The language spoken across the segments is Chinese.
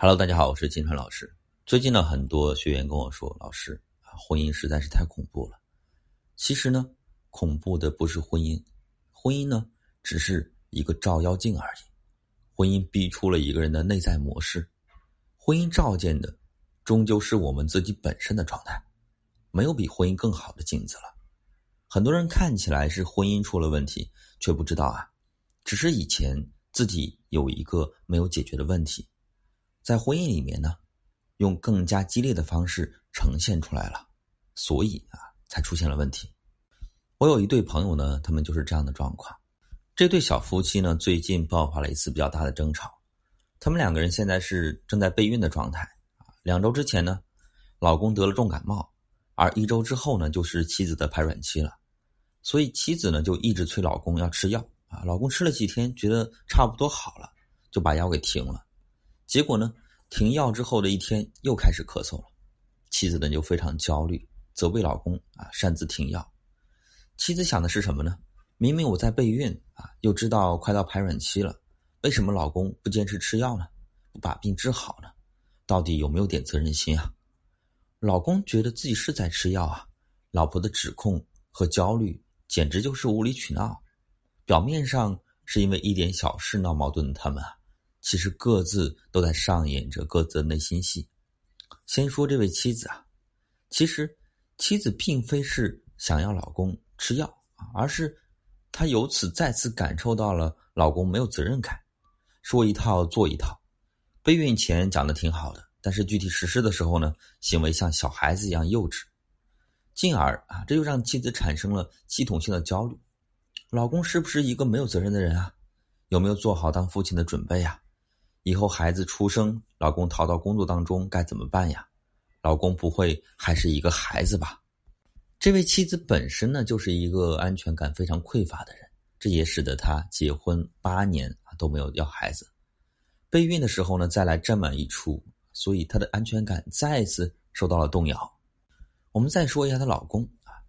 Hello，大家好，我是金川老师。最近呢，很多学员跟我说，老师啊，婚姻实在是太恐怖了。其实呢，恐怖的不是婚姻，婚姻呢只是一个照妖镜而已。婚姻逼出了一个人的内在模式，婚姻照见的终究是我们自己本身的状态，没有比婚姻更好的镜子了。很多人看起来是婚姻出了问题，却不知道啊，只是以前自己有一个没有解决的问题。在婚姻里面呢，用更加激烈的方式呈现出来了，所以啊，才出现了问题。我有一对朋友呢，他们就是这样的状况。这对小夫妻呢，最近爆发了一次比较大的争吵。他们两个人现在是正在备孕的状态啊。两周之前呢，老公得了重感冒，而一周之后呢，就是妻子的排卵期了。所以妻子呢，就一直催老公要吃药啊。老公吃了几天，觉得差不多好了，就把药给停了。结果呢？停药之后的一天又开始咳嗽了，妻子呢就非常焦虑，责备老公啊擅自停药。妻子想的是什么呢？明明我在备孕啊，又知道快到排卵期了，为什么老公不坚持吃药呢？不把病治好呢？到底有没有点责任心啊？老公觉得自己是在吃药啊，老婆的指控和焦虑简直就是无理取闹。表面上是因为一点小事闹矛盾的他们啊。其实各自都在上演着各自的内心戏。先说这位妻子啊，其实妻子并非是想要老公吃药啊，而是她由此再次感受到了老公没有责任感，说一套做一套。备孕前讲的挺好的，但是具体实施的时候呢，行为像小孩子一样幼稚，进而啊，这就让妻子产生了系统性的焦虑：老公是不是一个没有责任的人啊？有没有做好当父亲的准备呀？以后孩子出生，老公逃到工作当中该怎么办呀？老公不会还是一个孩子吧？这位妻子本身呢，就是一个安全感非常匮乏的人，这也使得她结婚八年啊都没有要孩子。备孕的时候呢，再来这么一出，所以她的安全感再次受到了动摇。我们再说一下她老公啊，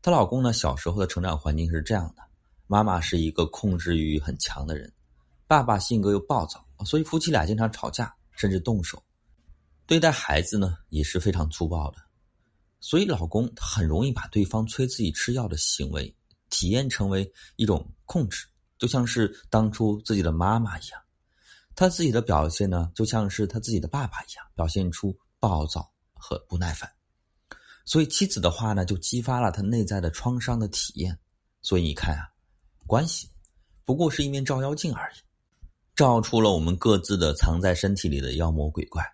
她老公呢，小时候的成长环境是这样的：妈妈是一个控制欲很强的人，爸爸性格又暴躁。所以夫妻俩经常吵架，甚至动手，对待孩子呢也是非常粗暴的。所以老公很容易把对方催自己吃药的行为体验成为一种控制，就像是当初自己的妈妈一样。他自己的表现呢，就像是他自己的爸爸一样，表现出暴躁和不耐烦。所以妻子的话呢，就激发了他内在的创伤的体验。所以你看啊，关系不过是一面照妖镜而已。照出了我们各自的藏在身体里的妖魔鬼怪。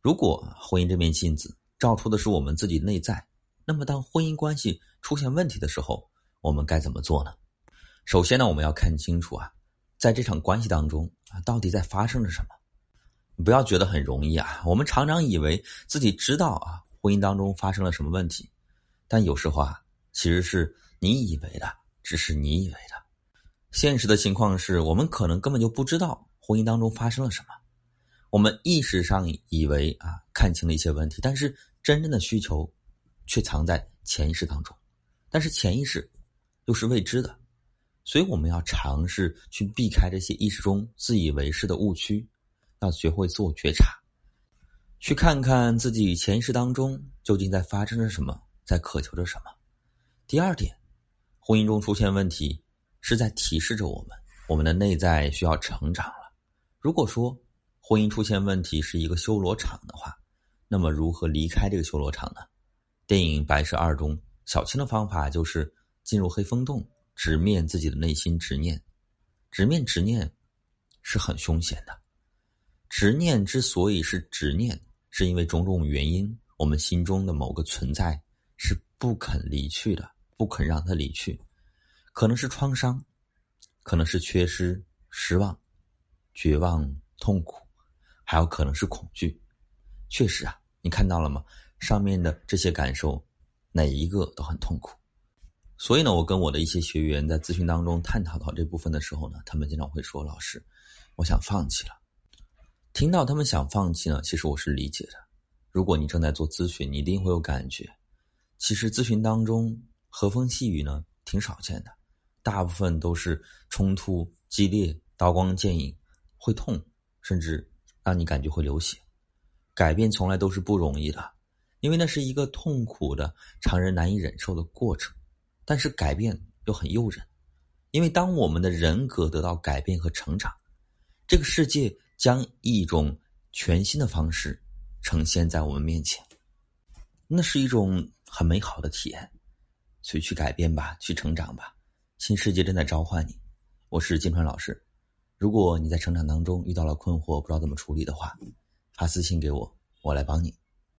如果婚姻这面镜子照出的是我们自己内在，那么当婚姻关系出现问题的时候，我们该怎么做呢？首先呢，我们要看清楚啊，在这场关系当中啊，到底在发生着什么。不要觉得很容易啊，我们常常以为自己知道啊，婚姻当中发生了什么问题，但有时候啊，其实是你以为的，只是你以为的。现实的情况是我们可能根本就不知道婚姻当中发生了什么，我们意识上以为啊看清了一些问题，但是真正的需求却藏在潜意识当中，但是潜意识又是未知的，所以我们要尝试去避开这些意识中自以为是的误区，要学会自我觉察，去看看自己潜意识当中究竟在发生着什么，在渴求着什么。第二点，婚姻中出现问题。是在提示着我们，我们的内在需要成长了。如果说婚姻出现问题是一个修罗场的话，那么如何离开这个修罗场呢？电影《白蛇二》中，小青的方法就是进入黑风洞，直面自己的内心执念。直面执念是很凶险的。执念之所以是执念，是因为种种原因，我们心中的某个存在是不肯离去的，不肯让它离去。可能是创伤，可能是缺失、失望、绝望、痛苦，还有可能是恐惧。确实啊，你看到了吗？上面的这些感受，哪一个都很痛苦。所以呢，我跟我的一些学员在咨询当中探讨到这部分的时候呢，他们经常会说：“老师，我想放弃了。”听到他们想放弃呢，其实我是理解的。如果你正在做咨询，你一定会有感觉。其实咨询当中和风细雨呢，挺少见的。大部分都是冲突激烈、刀光剑影，会痛，甚至让你感觉会流血。改变从来都是不容易的，因为那是一个痛苦的、常人难以忍受的过程。但是改变又很诱人，因为当我们的人格得到改变和成长，这个世界将一种全新的方式呈现在我们面前，那是一种很美好的体验。所以去改变吧，去成长吧，新世界正在召唤你。我是金川老师，如果你在成长当中遇到了困惑，不知道怎么处理的话，发私信给我，我来帮你。